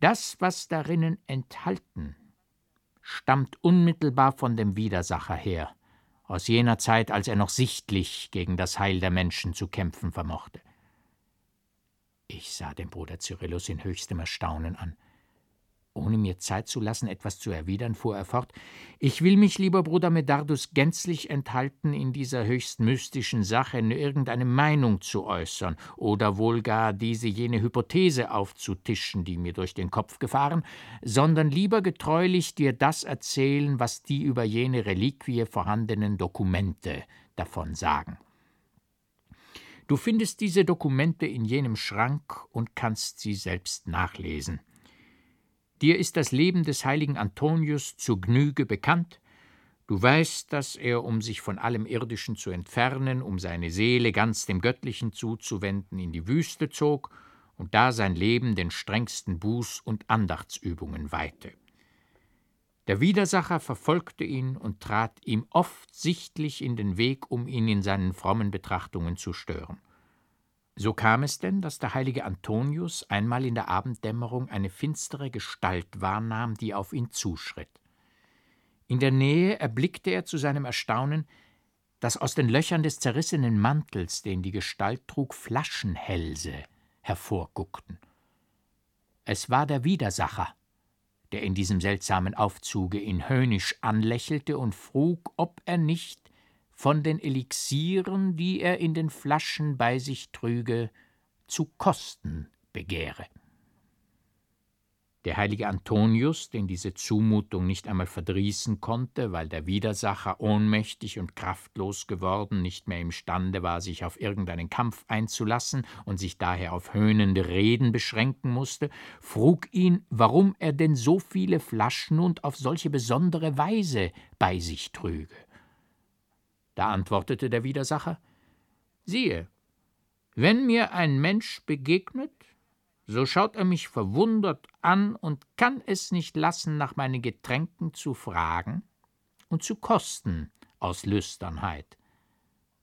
Das, was darinnen enthalten, stammt unmittelbar von dem Widersacher her, aus jener Zeit, als er noch sichtlich gegen das Heil der Menschen zu kämpfen vermochte. Ich sah den Bruder Cyrillus in höchstem Erstaunen an. Ohne mir Zeit zu lassen, etwas zu erwidern, fuhr er fort Ich will mich, lieber Bruder Medardus, gänzlich enthalten, in dieser höchst mystischen Sache irgendeine Meinung zu äußern oder wohl gar diese jene Hypothese aufzutischen, die mir durch den Kopf gefahren, sondern lieber getreulich dir das erzählen, was die über jene Reliquie vorhandenen Dokumente davon sagen. Du findest diese Dokumente in jenem Schrank und kannst sie selbst nachlesen. Dir ist das Leben des heiligen Antonius zu Gnüge bekannt. Du weißt, dass er, um sich von allem Irdischen zu entfernen, um seine Seele ganz dem Göttlichen zuzuwenden, in die Wüste zog und da sein Leben den strengsten Buß- und Andachtsübungen weihte. Der Widersacher verfolgte ihn und trat ihm oft sichtlich in den Weg, um ihn in seinen frommen Betrachtungen zu stören. So kam es denn, dass der heilige Antonius einmal in der Abenddämmerung eine finstere Gestalt wahrnahm, die auf ihn zuschritt. In der Nähe erblickte er zu seinem Erstaunen, dass aus den Löchern des zerrissenen Mantels, den die Gestalt trug, Flaschenhälse hervorguckten. Es war der Widersacher, der in diesem seltsamen Aufzuge ihn höhnisch anlächelte und frug, ob er nicht von den Elixieren, die er in den Flaschen bei sich trüge, zu kosten begehre. Der heilige Antonius, den diese Zumutung nicht einmal verdrießen konnte, weil der Widersacher ohnmächtig und kraftlos geworden, nicht mehr imstande war, sich auf irgendeinen Kampf einzulassen und sich daher auf höhnende Reden beschränken musste, frug ihn, warum er denn so viele Flaschen und auf solche besondere Weise bei sich trüge. Da antwortete der Widersacher Siehe, wenn mir ein Mensch begegnet, so schaut er mich verwundert an und kann es nicht lassen, nach meinen Getränken zu fragen und zu kosten aus Lüsternheit.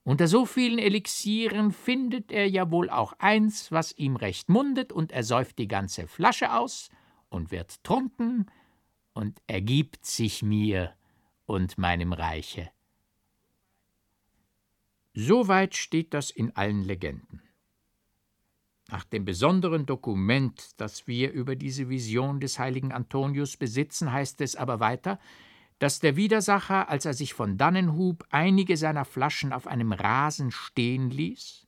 Unter so vielen Elixieren findet er ja wohl auch eins, was ihm recht mundet, und er säuft die ganze Flasche aus und wird trunken und ergibt sich mir und meinem Reiche. Soweit steht das in allen Legenden. Nach dem besonderen Dokument, das wir über diese Vision des heiligen Antonius besitzen, heißt es aber weiter, dass der Widersacher, als er sich von dannen hub, einige seiner Flaschen auf einem Rasen stehen ließ,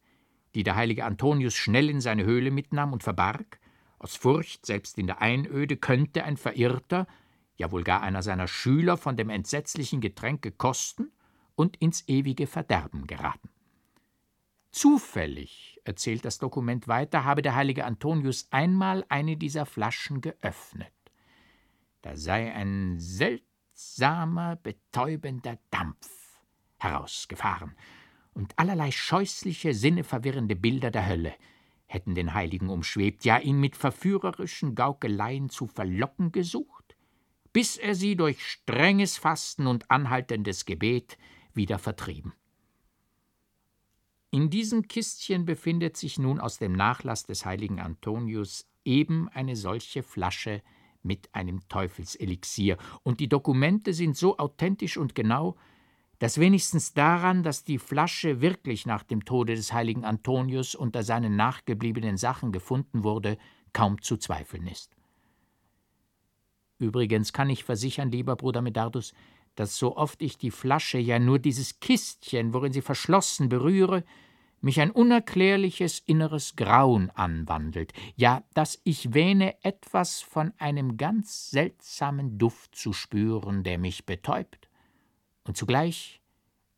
die der heilige Antonius schnell in seine Höhle mitnahm und verbarg, aus Furcht, selbst in der Einöde könnte ein Verirrter, ja wohl gar einer seiner Schüler von dem entsetzlichen Getränke kosten und ins ewige Verderben geraten. Zufällig, erzählt das Dokument weiter, habe der heilige Antonius einmal eine dieser Flaschen geöffnet. Da sei ein seltsamer, betäubender Dampf herausgefahren, und allerlei scheußliche, sinneverwirrende Bilder der Hölle hätten den Heiligen umschwebt, ja ihn mit verführerischen Gaukeleien zu verlocken gesucht, bis er sie durch strenges Fasten und anhaltendes Gebet wieder vertrieben. In diesem Kistchen befindet sich nun aus dem Nachlass des heiligen Antonius eben eine solche Flasche mit einem Teufelselixier, und die Dokumente sind so authentisch und genau, dass wenigstens daran, dass die Flasche wirklich nach dem Tode des heiligen Antonius unter seinen nachgebliebenen Sachen gefunden wurde, kaum zu zweifeln ist. Übrigens kann ich versichern, lieber Bruder Medardus, dass so oft ich die Flasche, ja nur dieses Kistchen, worin sie verschlossen, berühre, mich ein unerklärliches inneres Grauen anwandelt, ja, dass ich wähne, etwas von einem ganz seltsamen Duft zu spüren, der mich betäubt und zugleich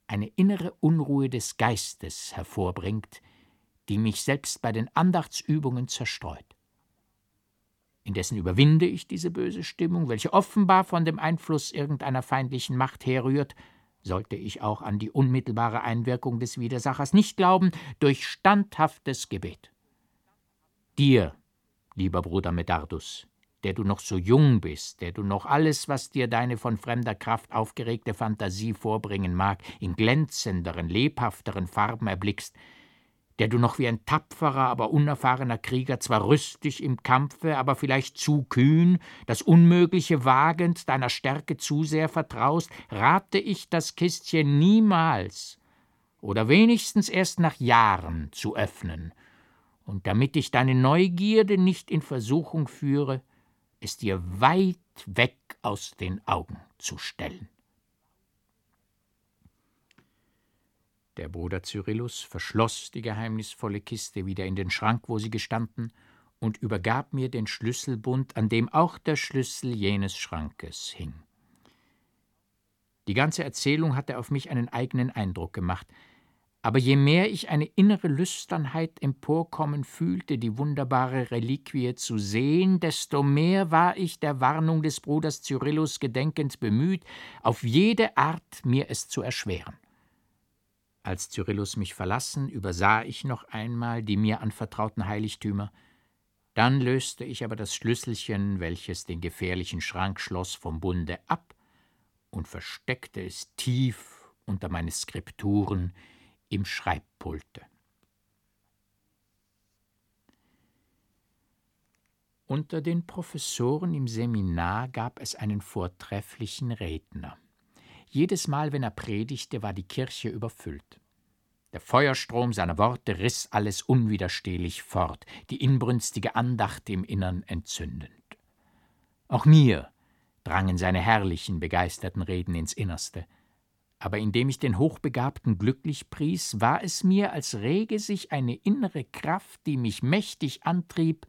eine innere Unruhe des Geistes hervorbringt, die mich selbst bei den Andachtsübungen zerstreut. Indessen überwinde ich diese böse Stimmung, welche offenbar von dem Einfluss irgendeiner feindlichen Macht herrührt, sollte ich auch an die unmittelbare Einwirkung des Widersachers nicht glauben, durch standhaftes Gebet. Dir, lieber Bruder Medardus, der du noch so jung bist, der du noch alles, was dir deine von fremder Kraft aufgeregte Fantasie vorbringen mag, in glänzenderen, lebhafteren Farben erblickst, der du noch wie ein tapferer, aber unerfahrener Krieger zwar rüstig im Kampfe, aber vielleicht zu kühn, das Unmögliche wagend, deiner Stärke zu sehr vertraust, rate ich das Kistchen niemals oder wenigstens erst nach Jahren zu öffnen, und damit ich deine Neugierde nicht in Versuchung führe, es dir weit weg aus den Augen zu stellen. Der Bruder Cyrillus verschloss die geheimnisvolle Kiste wieder in den Schrank, wo sie gestanden, und übergab mir den Schlüsselbund, an dem auch der Schlüssel jenes Schrankes hing. Die ganze Erzählung hatte auf mich einen eigenen Eindruck gemacht, aber je mehr ich eine innere Lüsternheit emporkommen fühlte, die wunderbare Reliquie zu sehen, desto mehr war ich der Warnung des Bruders Cyrillus gedenkend bemüht, auf jede Art mir es zu erschweren. Als Cyrillus mich verlassen, übersah ich noch einmal die mir anvertrauten Heiligtümer, dann löste ich aber das Schlüsselchen, welches den gefährlichen Schrank schloss, vom Bunde ab und versteckte es tief unter meine Skripturen, im Schreibpulte. Unter den Professoren im Seminar gab es einen vortrefflichen Redner. Jedes Mal, wenn er predigte, war die Kirche überfüllt. Der Feuerstrom seiner Worte riss alles unwiderstehlich fort, die inbrünstige Andacht im Innern entzündend. Auch mir drangen seine herrlichen, begeisterten Reden ins Innerste aber indem ich den Hochbegabten glücklich pries, war es mir, als rege sich eine innere Kraft, die mich mächtig antrieb,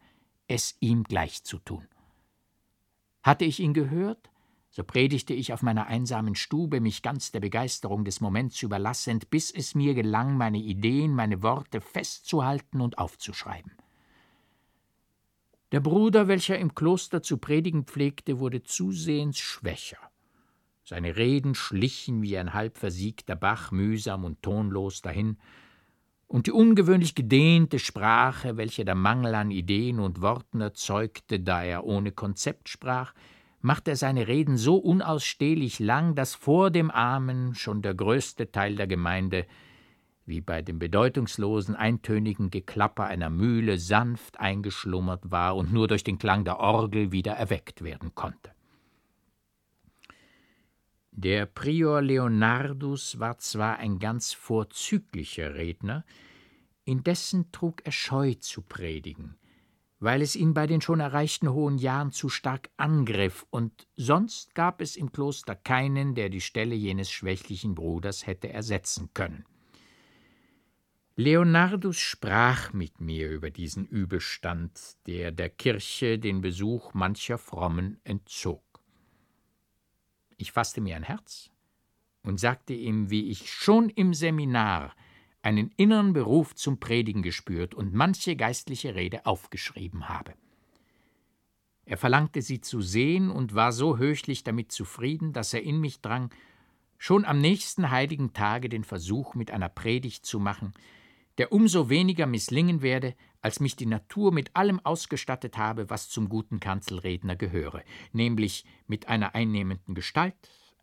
es ihm gleich zu tun. Hatte ich ihn gehört, so predigte ich auf meiner einsamen Stube, mich ganz der Begeisterung des Moments überlassend, bis es mir gelang, meine Ideen, meine Worte festzuhalten und aufzuschreiben. Der Bruder, welcher im Kloster zu predigen pflegte, wurde zusehends schwächer. Seine Reden schlichen wie ein halb versiegter Bach mühsam und tonlos dahin, und die ungewöhnlich gedehnte Sprache, welche der Mangel an Ideen und Worten erzeugte, da er ohne Konzept sprach, machte seine Reden so unausstehlich lang, dass vor dem Amen schon der größte Teil der Gemeinde, wie bei dem bedeutungslosen, eintönigen Geklapper einer Mühle, sanft eingeschlummert war und nur durch den Klang der Orgel wieder erweckt werden konnte. Der Prior Leonardus war zwar ein ganz vorzüglicher Redner, indessen trug er Scheu zu predigen, weil es ihn bei den schon erreichten hohen Jahren zu stark angriff, und sonst gab es im Kloster keinen, der die Stelle jenes schwächlichen Bruders hätte ersetzen können. Leonardus sprach mit mir über diesen Übelstand, der der Kirche den Besuch mancher Frommen entzog. Ich fasste mir ein Herz und sagte ihm, wie ich schon im Seminar einen inneren Beruf zum Predigen gespürt und manche geistliche Rede aufgeschrieben habe. Er verlangte sie zu sehen und war so höchlich damit zufrieden, dass er in mich drang, schon am nächsten heiligen Tage den Versuch mit einer Predigt zu machen, der umso weniger misslingen werde, als mich die Natur mit allem ausgestattet habe, was zum guten Kanzelredner gehöre, nämlich mit einer einnehmenden Gestalt,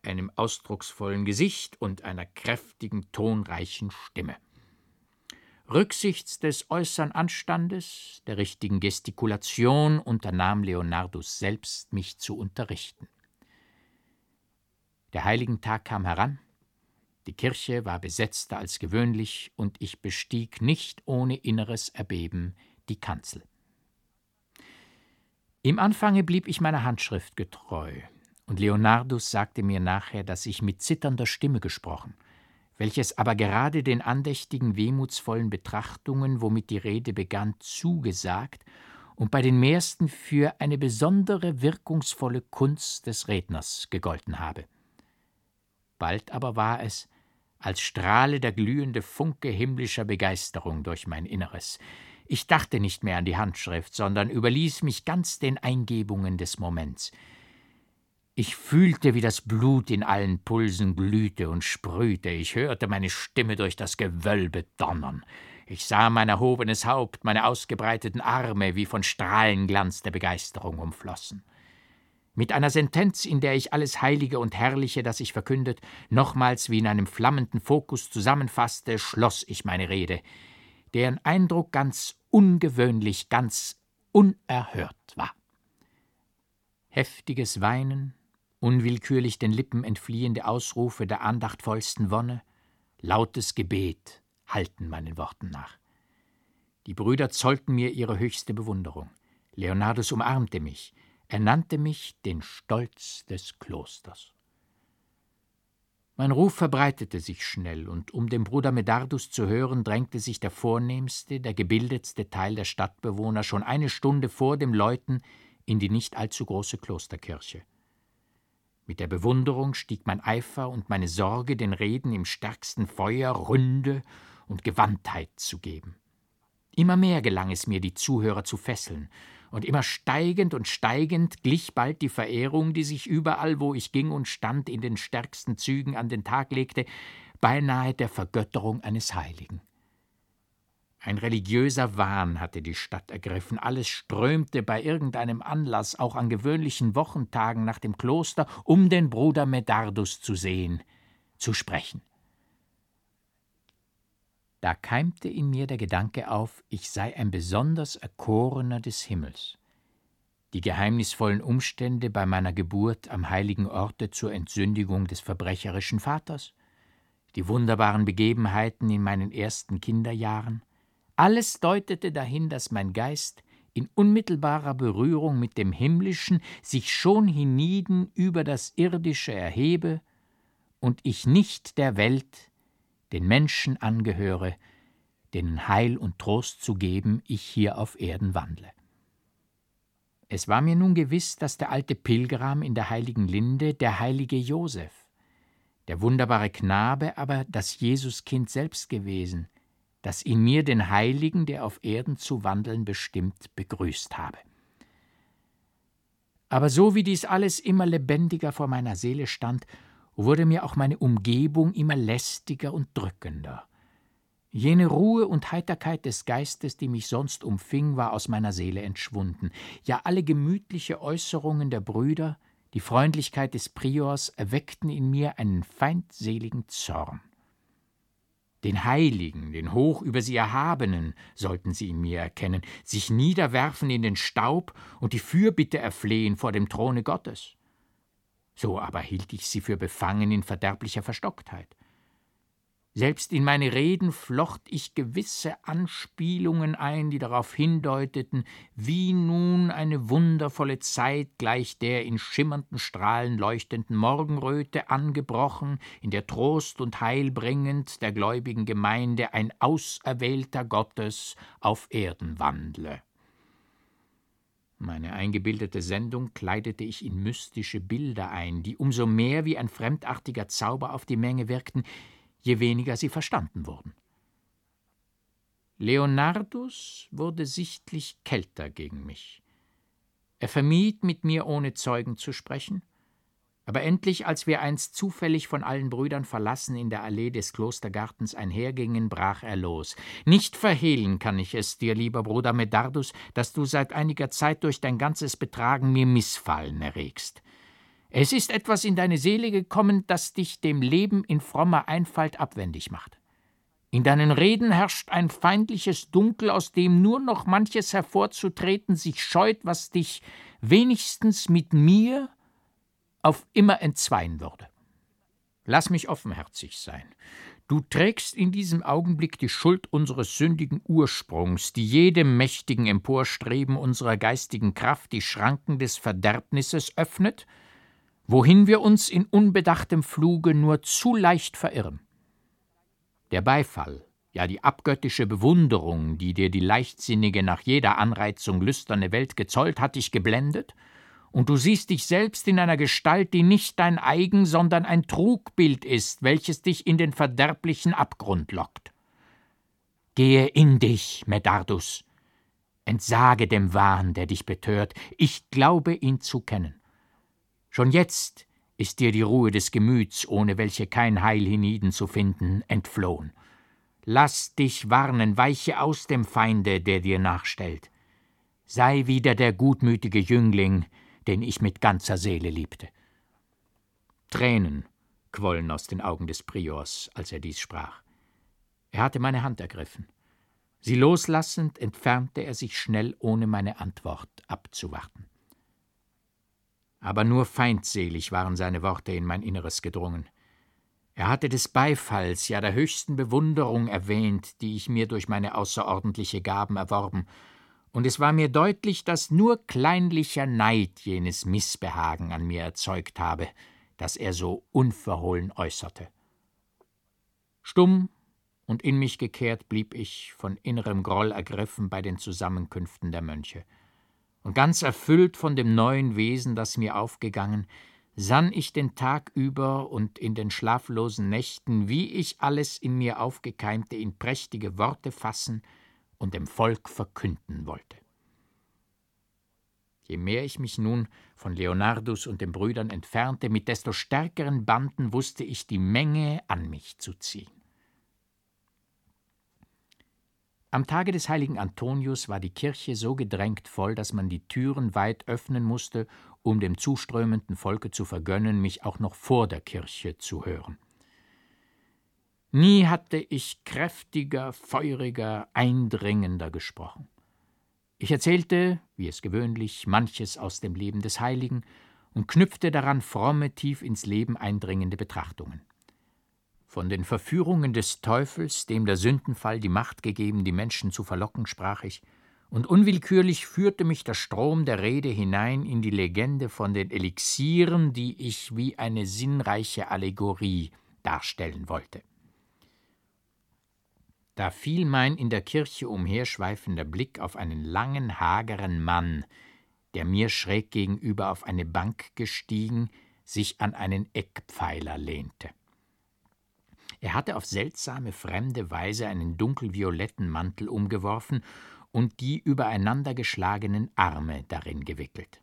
einem ausdrucksvollen Gesicht und einer kräftigen, tonreichen Stimme. Rücksichts des äußeren Anstandes, der richtigen Gestikulation unternahm Leonardus selbst, mich zu unterrichten. Der heiligen Tag kam heran, die Kirche war besetzter als gewöhnlich, und ich bestieg nicht ohne inneres Erbeben die Kanzel. Im Anfange blieb ich meiner Handschrift getreu, und Leonardus sagte mir nachher, dass ich mit zitternder Stimme gesprochen, welches aber gerade den andächtigen, wehmutsvollen Betrachtungen, womit die Rede begann, zugesagt und bei den meisten für eine besondere wirkungsvolle Kunst des Redners gegolten habe. Bald aber war es, als strahle der glühende Funke himmlischer Begeisterung durch mein Inneres. Ich dachte nicht mehr an die Handschrift, sondern überließ mich ganz den Eingebungen des Moments. Ich fühlte, wie das Blut in allen Pulsen glühte und sprühte, ich hörte meine Stimme durch das Gewölbe donnern. Ich sah mein erhobenes Haupt, meine ausgebreiteten Arme, wie von Strahlenglanz der Begeisterung umflossen mit einer Sentenz, in der ich alles Heilige und Herrliche, das ich verkündet, nochmals wie in einem flammenden Fokus zusammenfasste, schloss ich meine Rede. deren Eindruck ganz ungewöhnlich, ganz unerhört war. Heftiges Weinen, unwillkürlich den Lippen entfliehende Ausrufe der andachtvollsten Wonne, lautes Gebet halten meinen Worten nach. Die Brüder zollten mir ihre höchste Bewunderung. Leonardus umarmte mich, er nannte mich den Stolz des Klosters. Mein Ruf verbreitete sich schnell, und um den Bruder Medardus zu hören, drängte sich der vornehmste, der gebildetste Teil der Stadtbewohner schon eine Stunde vor dem Läuten in die nicht allzu große Klosterkirche. Mit der Bewunderung stieg mein Eifer und meine Sorge, den Reden im stärksten Feuer Ründe und Gewandtheit zu geben. Immer mehr gelang es mir, die Zuhörer zu fesseln, und immer steigend und steigend glich bald die Verehrung, die sich überall, wo ich ging und stand, in den stärksten Zügen an den Tag legte, beinahe der Vergötterung eines Heiligen. Ein religiöser Wahn hatte die Stadt ergriffen, alles strömte bei irgendeinem Anlass, auch an gewöhnlichen Wochentagen nach dem Kloster, um den Bruder Medardus zu sehen, zu sprechen. Da keimte in mir der Gedanke auf, ich sei ein besonders Erkorener des Himmels. Die geheimnisvollen Umstände bei meiner Geburt am heiligen Orte zur Entsündigung des verbrecherischen Vaters, die wunderbaren Begebenheiten in meinen ersten Kinderjahren, alles deutete dahin, dass mein Geist in unmittelbarer Berührung mit dem Himmlischen sich schon hienieden über das Irdische erhebe und ich nicht der Welt, den Menschen angehöre, denen Heil und Trost zu geben ich hier auf Erden wandle. Es war mir nun gewiss, dass der alte Pilgram in der heiligen Linde der heilige Josef, der wunderbare Knabe aber das Jesuskind selbst gewesen, das in mir den Heiligen, der auf Erden zu wandeln bestimmt, begrüßt habe. Aber so wie dies alles immer lebendiger vor meiner Seele stand, wurde mir auch meine Umgebung immer lästiger und drückender. Jene Ruhe und Heiterkeit des Geistes, die mich sonst umfing, war aus meiner Seele entschwunden. Ja, alle gemütliche Äußerungen der Brüder, die Freundlichkeit des Priors erweckten in mir einen feindseligen Zorn. Den Heiligen, den hoch über sie Erhabenen sollten sie in mir erkennen, sich niederwerfen in den Staub und die Fürbitte erflehen vor dem Throne Gottes. So aber hielt ich sie für befangen in verderblicher Verstocktheit. Selbst in meine Reden flocht ich gewisse Anspielungen ein, die darauf hindeuteten, wie nun eine wundervolle Zeit gleich der in schimmernden Strahlen leuchtenden Morgenröte angebrochen, in der Trost und Heil bringend der gläubigen Gemeinde ein Auserwählter Gottes auf Erden wandle. Meine eingebildete Sendung kleidete ich in mystische Bilder ein, die umso mehr wie ein fremdartiger Zauber auf die Menge wirkten, je weniger sie verstanden wurden. Leonardus wurde sichtlich kälter gegen mich. Er vermied, mit mir ohne Zeugen zu sprechen, aber endlich, als wir einst zufällig von allen Brüdern verlassen in der Allee des Klostergartens einhergingen, brach er los. Nicht verhehlen kann ich es dir, lieber Bruder Medardus, dass du seit einiger Zeit durch dein ganzes Betragen mir Missfallen erregst. Es ist etwas in deine Seele gekommen, das dich dem Leben in frommer Einfalt abwendig macht. In deinen Reden herrscht ein feindliches Dunkel, aus dem nur noch manches hervorzutreten sich scheut, was dich wenigstens mit mir auf immer entzweien würde. Lass mich offenherzig sein. Du trägst in diesem Augenblick die Schuld unseres sündigen Ursprungs, die jedem mächtigen Emporstreben unserer geistigen Kraft die Schranken des Verderbnisses öffnet, wohin wir uns in unbedachtem Fluge nur zu leicht verirren. Der Beifall, ja die abgöttische Bewunderung, die dir die leichtsinnige, nach jeder Anreizung lüsterne Welt gezollt, hat dich geblendet und du siehst dich selbst in einer Gestalt, die nicht dein eigen, sondern ein Trugbild ist, welches dich in den verderblichen Abgrund lockt. Gehe in dich, Medardus, entsage dem Wahn, der dich betört, ich glaube ihn zu kennen. Schon jetzt ist dir die Ruhe des Gemüts, ohne welche kein Heil hienieden zu finden, entflohen. Lass dich warnen, weiche aus dem Feinde, der dir nachstellt. Sei wieder der gutmütige Jüngling, den ich mit ganzer Seele liebte. Tränen quollen aus den Augen des Priors, als er dies sprach. Er hatte meine Hand ergriffen. Sie loslassend entfernte er sich schnell, ohne meine Antwort abzuwarten. Aber nur feindselig waren seine Worte in mein Inneres gedrungen. Er hatte des Beifalls, ja der höchsten Bewunderung erwähnt, die ich mir durch meine außerordentliche Gaben erworben, und es war mir deutlich, dass nur kleinlicher Neid jenes Missbehagen an mir erzeugt habe, das er so unverhohlen äußerte. Stumm und in mich gekehrt blieb ich, von innerem Groll ergriffen bei den Zusammenkünften der Mönche. Und ganz erfüllt von dem neuen Wesen, das mir aufgegangen, sann ich den Tag über und in den schlaflosen Nächten, wie ich alles in mir aufgekeimte in prächtige Worte fassen und dem Volk verkünden wollte. Je mehr ich mich nun von Leonardus und den Brüdern entfernte, mit desto stärkeren Banden wusste ich die Menge an mich zu ziehen. Am Tage des heiligen Antonius war die Kirche so gedrängt voll, dass man die Türen weit öffnen musste, um dem zuströmenden Volke zu vergönnen, mich auch noch vor der Kirche zu hören. Nie hatte ich kräftiger, feuriger, eindringender gesprochen. Ich erzählte, wie es gewöhnlich, manches aus dem Leben des Heiligen und knüpfte daran fromme, tief ins Leben eindringende Betrachtungen. Von den Verführungen des Teufels, dem der Sündenfall die Macht gegeben, die Menschen zu verlocken, sprach ich, und unwillkürlich führte mich der Strom der Rede hinein in die Legende von den Elixieren, die ich wie eine sinnreiche Allegorie darstellen wollte. Da fiel mein in der Kirche umherschweifender Blick auf einen langen, hageren Mann, der mir schräg gegenüber auf eine Bank gestiegen, sich an einen Eckpfeiler lehnte. Er hatte auf seltsame, fremde Weise einen dunkelvioletten Mantel umgeworfen und die übereinandergeschlagenen Arme darin gewickelt.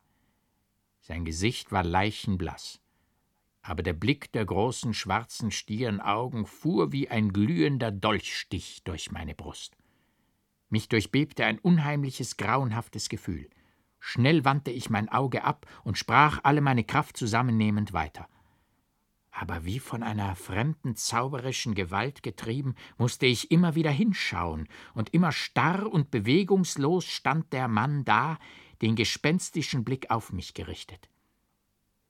Sein Gesicht war leichenblaß, aber der Blick der großen schwarzen stieren Augen fuhr wie ein glühender Dolchstich durch meine Brust. Mich durchbebte ein unheimliches, grauenhaftes Gefühl. Schnell wandte ich mein Auge ab und sprach alle meine Kraft zusammennehmend weiter aber wie von einer fremden zauberischen Gewalt getrieben, musste ich immer wieder hinschauen, und immer starr und bewegungslos stand der Mann da, den gespenstischen Blick auf mich gerichtet.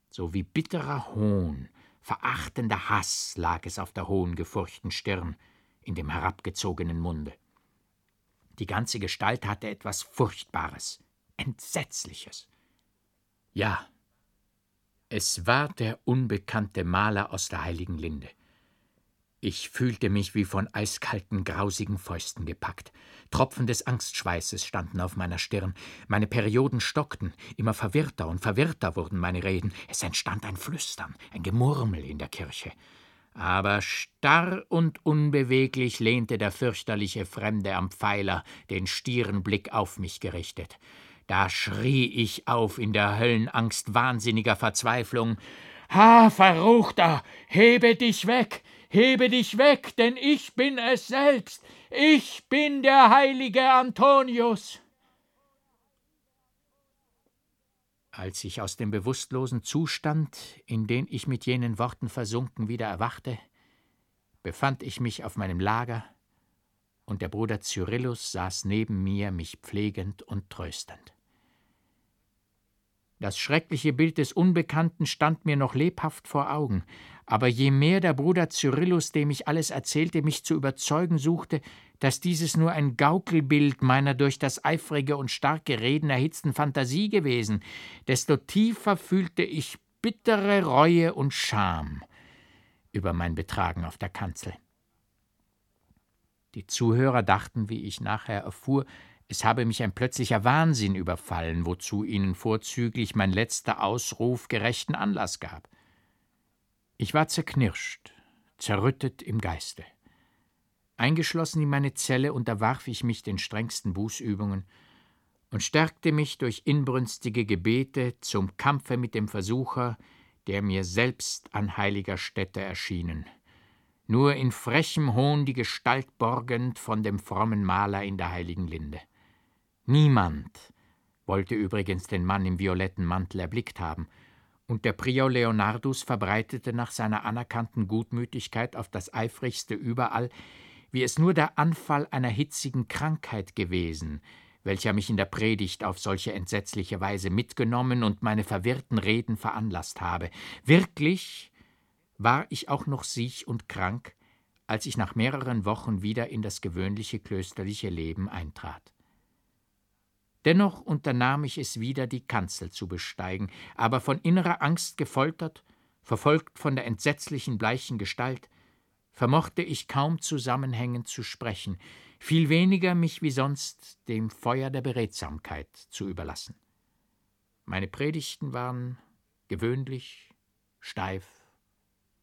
So wie bitterer Hohn, verachtender Hass lag es auf der hohen, gefurchten Stirn, in dem herabgezogenen Munde. Die ganze Gestalt hatte etwas Furchtbares, Entsetzliches. Ja, es war der unbekannte Maler aus der heiligen Linde. Ich fühlte mich wie von eiskalten, grausigen Fäusten gepackt. Tropfen des Angstschweißes standen auf meiner Stirn. Meine Perioden stockten. Immer verwirrter und verwirrter wurden meine Reden. Es entstand ein Flüstern, ein Gemurmel in der Kirche. Aber starr und unbeweglich lehnte der fürchterliche Fremde am Pfeiler, den stieren Blick auf mich gerichtet. Da schrie ich auf in der Höllenangst wahnsinniger Verzweiflung. Ha, Verruchter, hebe dich weg, hebe dich weg, denn ich bin es selbst, ich bin der heilige Antonius. Als ich aus dem bewusstlosen Zustand, in den ich mit jenen Worten versunken, wieder erwachte, befand ich mich auf meinem Lager, und der Bruder Cyrillus saß neben mir, mich pflegend und tröstend. Das schreckliche Bild des Unbekannten stand mir noch lebhaft vor Augen, aber je mehr der Bruder Cyrillus, dem ich alles erzählte, mich zu überzeugen suchte, dass dieses nur ein Gaukelbild meiner durch das eifrige und starke Reden erhitzten Fantasie gewesen, desto tiefer fühlte ich bittere Reue und Scham über mein Betragen auf der Kanzel. Die Zuhörer dachten, wie ich nachher erfuhr, es habe mich ein plötzlicher Wahnsinn überfallen, wozu ihnen vorzüglich mein letzter Ausruf gerechten Anlass gab. Ich war zerknirscht, zerrüttet im Geiste. Eingeschlossen in meine Zelle unterwarf ich mich den strengsten Bußübungen und stärkte mich durch inbrünstige Gebete zum Kampfe mit dem Versucher, der mir selbst an heiliger Stätte erschienen, nur in frechem Hohn die Gestalt borgend von dem frommen Maler in der heiligen Linde. Niemand wollte übrigens den Mann im violetten Mantel erblickt haben, und der Prior Leonardus verbreitete nach seiner anerkannten Gutmütigkeit auf das eifrigste überall, wie es nur der Anfall einer hitzigen Krankheit gewesen, welcher mich in der Predigt auf solche entsetzliche Weise mitgenommen und meine verwirrten Reden veranlasst habe. Wirklich war ich auch noch siech und krank, als ich nach mehreren Wochen wieder in das gewöhnliche klösterliche Leben eintrat. Dennoch unternahm ich es wieder, die Kanzel zu besteigen, aber von innerer Angst gefoltert, verfolgt von der entsetzlichen bleichen Gestalt, vermochte ich kaum zusammenhängend zu sprechen, viel weniger mich wie sonst dem Feuer der Beredsamkeit zu überlassen. Meine Predigten waren gewöhnlich, steif,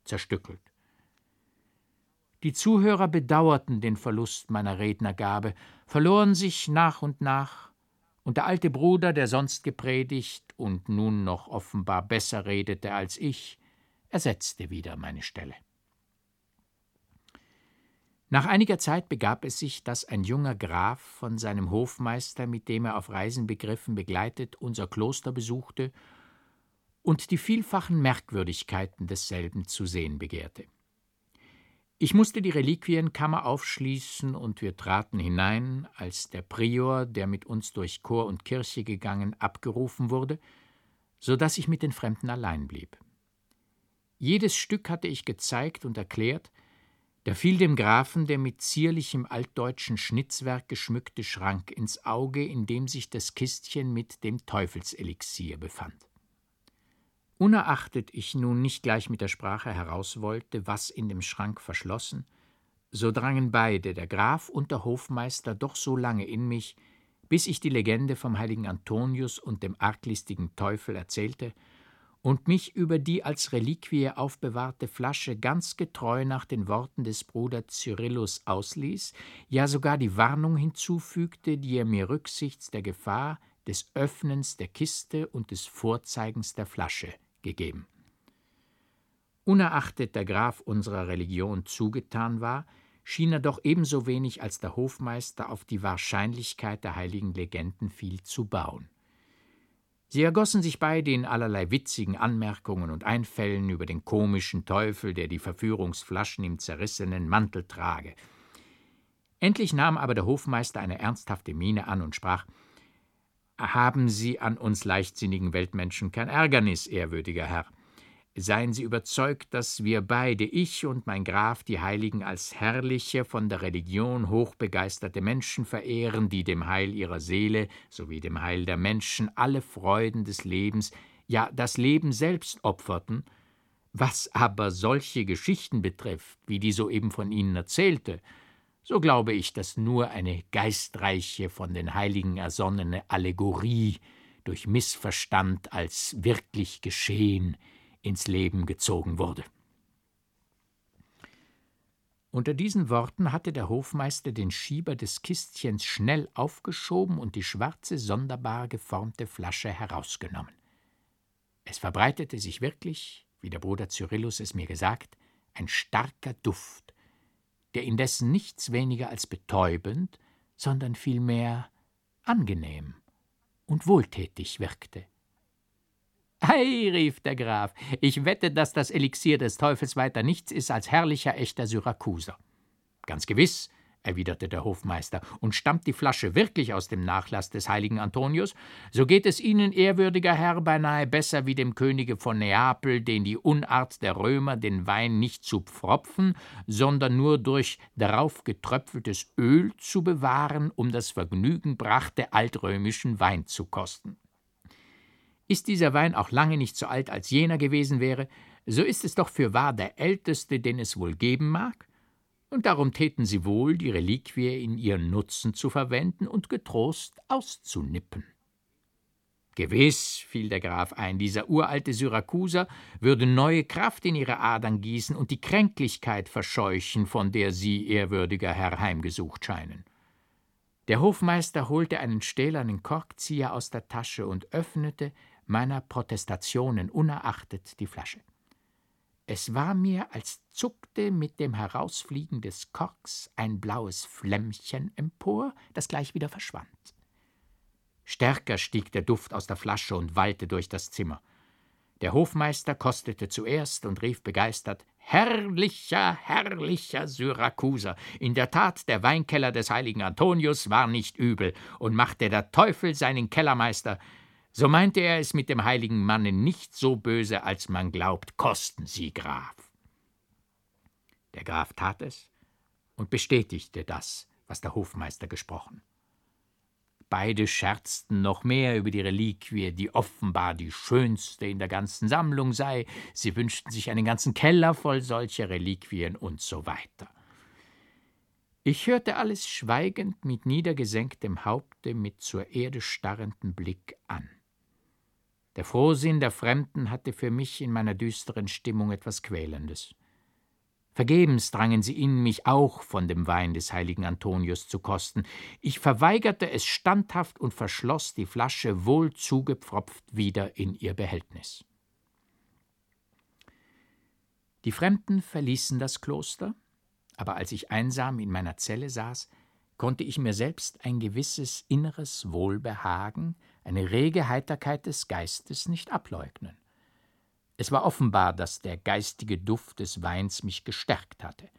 zerstückelt. Die Zuhörer bedauerten den Verlust meiner Rednergabe, verloren sich nach und nach, und der alte Bruder, der sonst gepredigt und nun noch offenbar besser redete als ich, ersetzte wieder meine Stelle. Nach einiger Zeit begab es sich, dass ein junger Graf von seinem Hofmeister, mit dem er auf Reisen begriffen, begleitet, unser Kloster besuchte und die vielfachen Merkwürdigkeiten desselben zu sehen begehrte. Ich musste die Reliquienkammer aufschließen und wir traten hinein, als der Prior, der mit uns durch Chor und Kirche gegangen, abgerufen wurde, so dass ich mit den Fremden allein blieb. Jedes Stück hatte ich gezeigt und erklärt, da fiel dem Grafen der mit zierlichem altdeutschen Schnitzwerk geschmückte Schrank ins Auge, in dem sich das Kistchen mit dem Teufelselixier befand. Unerachtet ich nun nicht gleich mit der Sprache heraus wollte, was in dem Schrank verschlossen, so drangen beide, der Graf und der Hofmeister, doch so lange in mich, bis ich die Legende vom heiligen Antonius und dem arglistigen Teufel erzählte und mich über die als Reliquie aufbewahrte Flasche ganz getreu nach den Worten des Bruders Cyrillus ausließ, ja sogar die Warnung hinzufügte, die er mir rücksichts der Gefahr des Öffnens der Kiste und des Vorzeigens der Flasche gegeben. Unerachtet der Graf unserer Religion zugetan war, schien er doch ebenso wenig als der Hofmeister auf die Wahrscheinlichkeit der heiligen Legenden viel zu bauen. Sie ergossen sich beide in allerlei witzigen Anmerkungen und Einfällen über den komischen Teufel, der die Verführungsflaschen im zerrissenen Mantel trage. Endlich nahm aber der Hofmeister eine ernsthafte Miene an und sprach Haben Sie an uns leichtsinnigen Weltmenschen kein Ärgernis, ehrwürdiger Herr. Seien Sie überzeugt, dass wir beide, ich und mein Graf, die Heiligen als herrliche, von der Religion hochbegeisterte Menschen verehren, die dem Heil ihrer Seele sowie dem Heil der Menschen alle Freuden des Lebens, ja das Leben selbst opferten. Was aber solche Geschichten betrifft, wie die soeben von Ihnen erzählte, so glaube ich, dass nur eine geistreiche, von den Heiligen ersonnene Allegorie durch Missverstand als wirklich geschehen ins Leben gezogen wurde. Unter diesen Worten hatte der Hofmeister den Schieber des Kistchens schnell aufgeschoben und die schwarze, sonderbar geformte Flasche herausgenommen. Es verbreitete sich wirklich, wie der Bruder Cyrillus es mir gesagt, ein starker Duft, der indessen nichts weniger als betäubend, sondern vielmehr angenehm und wohltätig wirkte. Ei, rief der Graf, ich wette, dass das Elixier des Teufels weiter nichts ist als herrlicher, echter Syrakuser. Ganz gewiss, erwiderte der Hofmeister, und stammt die Flasche wirklich aus dem Nachlass des heiligen Antonius, so geht es Ihnen, ehrwürdiger Herr, beinahe besser wie dem Könige von Neapel, den die Unart der Römer den Wein nicht zu pfropfen, sondern nur durch darauf getröpfeltes Öl zu bewahren, um das Vergnügen brachte, altrömischen Wein zu kosten. Ist dieser Wein auch lange nicht so alt als jener gewesen wäre, so ist es doch fürwahr der älteste, den es wohl geben mag, und darum täten sie wohl, die Reliquie in ihren Nutzen zu verwenden und getrost auszunippen. Gewiss, fiel der Graf ein, dieser uralte Syrakuser würde neue Kraft in ihre Adern gießen und die Kränklichkeit verscheuchen, von der Sie, ehrwürdiger Herr, heimgesucht scheinen. Der Hofmeister holte einen stählernen Korkzieher aus der Tasche und öffnete, meiner Protestationen unerachtet die Flasche. Es war mir, als zuckte mit dem Herausfliegen des Korks ein blaues Flämmchen empor, das gleich wieder verschwand. Stärker stieg der Duft aus der Flasche und wallte durch das Zimmer. Der Hofmeister kostete zuerst und rief begeistert Herrlicher, herrlicher Syrakuser! In der Tat, der Weinkeller des heiligen Antonius war nicht übel, und machte der Teufel seinen Kellermeister, so meinte er es mit dem heiligen Manne nicht so böse, als man glaubt. Kosten Sie, Graf. Der Graf tat es und bestätigte das, was der Hofmeister gesprochen. Beide scherzten noch mehr über die Reliquie, die offenbar die schönste in der ganzen Sammlung sei. Sie wünschten sich einen ganzen Keller voll solcher Reliquien und so weiter. Ich hörte alles schweigend mit niedergesenktem Haupte, mit zur Erde starrendem Blick an. Der Frohsinn der Fremden hatte für mich in meiner düsteren Stimmung etwas Quälendes. Vergebens drangen sie in, mich auch von dem Wein des heiligen Antonius zu kosten. Ich verweigerte es standhaft und verschloss die Flasche wohl zugepfropft wieder in ihr Behältnis. Die Fremden verließen das Kloster, aber als ich einsam in meiner Zelle saß, konnte ich mir selbst ein gewisses inneres Wohlbehagen, eine rege Heiterkeit des Geistes nicht ableugnen. Es war offenbar, dass der geistige Duft des Weins mich gestärkt hatte.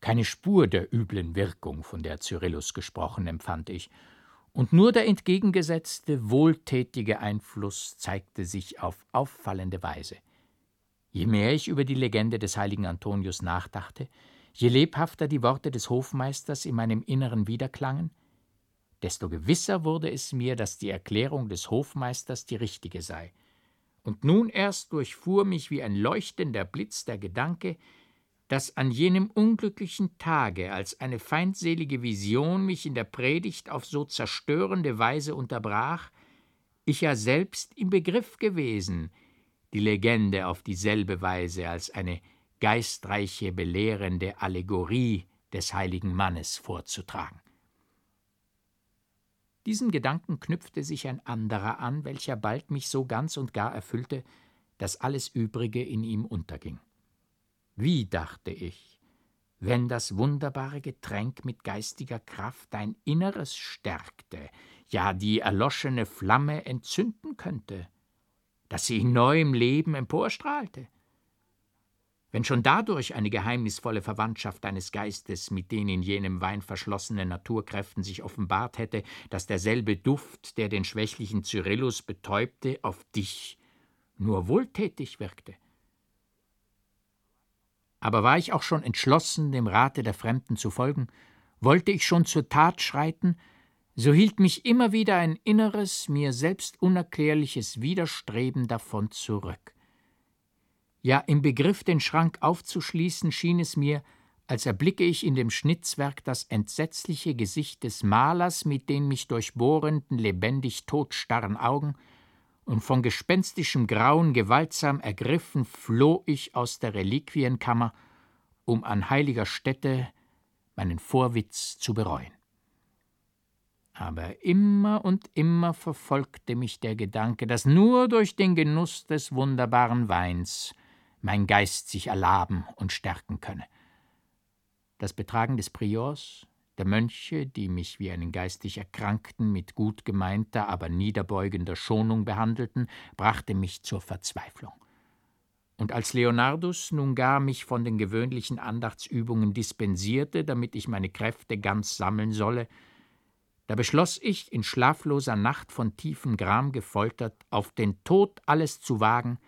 Keine Spur der üblen Wirkung, von der Cyrillus gesprochen, empfand ich, und nur der entgegengesetzte, wohltätige Einfluss zeigte sich auf auffallende Weise. Je mehr ich über die Legende des heiligen Antonius nachdachte, je lebhafter die Worte des Hofmeisters in meinem Inneren wiederklangen, desto gewisser wurde es mir, dass die Erklärung des Hofmeisters die richtige sei – und nun erst durchfuhr mich wie ein leuchtender Blitz der Gedanke, dass an jenem unglücklichen Tage, als eine feindselige Vision mich in der Predigt auf so zerstörende Weise unterbrach, ich ja selbst im Begriff gewesen, die Legende auf dieselbe Weise als eine geistreiche, belehrende Allegorie des heiligen Mannes vorzutragen. Diesem Gedanken knüpfte sich ein anderer an, welcher bald mich so ganz und gar erfüllte, dass alles Übrige in ihm unterging. Wie, dachte ich, wenn das wunderbare Getränk mit geistiger Kraft dein Inneres stärkte, ja die erloschene Flamme entzünden könnte, dass sie in neuem Leben emporstrahlte, wenn schon dadurch eine geheimnisvolle Verwandtschaft deines Geistes mit den in jenem Wein verschlossenen Naturkräften sich offenbart hätte, dass derselbe Duft, der den schwächlichen Cyrillus betäubte, auf dich nur wohltätig wirkte. Aber war ich auch schon entschlossen, dem Rate der Fremden zu folgen, wollte ich schon zur Tat schreiten, so hielt mich immer wieder ein inneres, mir selbst unerklärliches Widerstreben davon zurück. Ja, im Begriff, den Schrank aufzuschließen, schien es mir, als erblicke ich in dem Schnitzwerk das entsetzliche Gesicht des Malers mit den mich durchbohrenden, lebendig totstarren Augen, und von gespenstischem Grauen gewaltsam ergriffen floh ich aus der Reliquienkammer, um an heiliger Stätte meinen Vorwitz zu bereuen. Aber immer und immer verfolgte mich der Gedanke, dass nur durch den Genuss des wunderbaren Weins mein Geist sich erlaben und stärken könne. Das Betragen des Priors, der Mönche, die mich wie einen geistig Erkrankten mit gut gemeinter, aber niederbeugender Schonung behandelten, brachte mich zur Verzweiflung. Und als Leonardus nun gar mich von den gewöhnlichen Andachtsübungen dispensierte, damit ich meine Kräfte ganz sammeln solle, da beschloss ich, in schlafloser Nacht von tiefem Gram gefoltert, auf den Tod alles zu wagen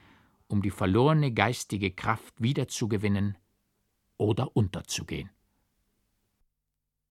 um die verlorene geistige Kraft wiederzugewinnen oder unterzugehen.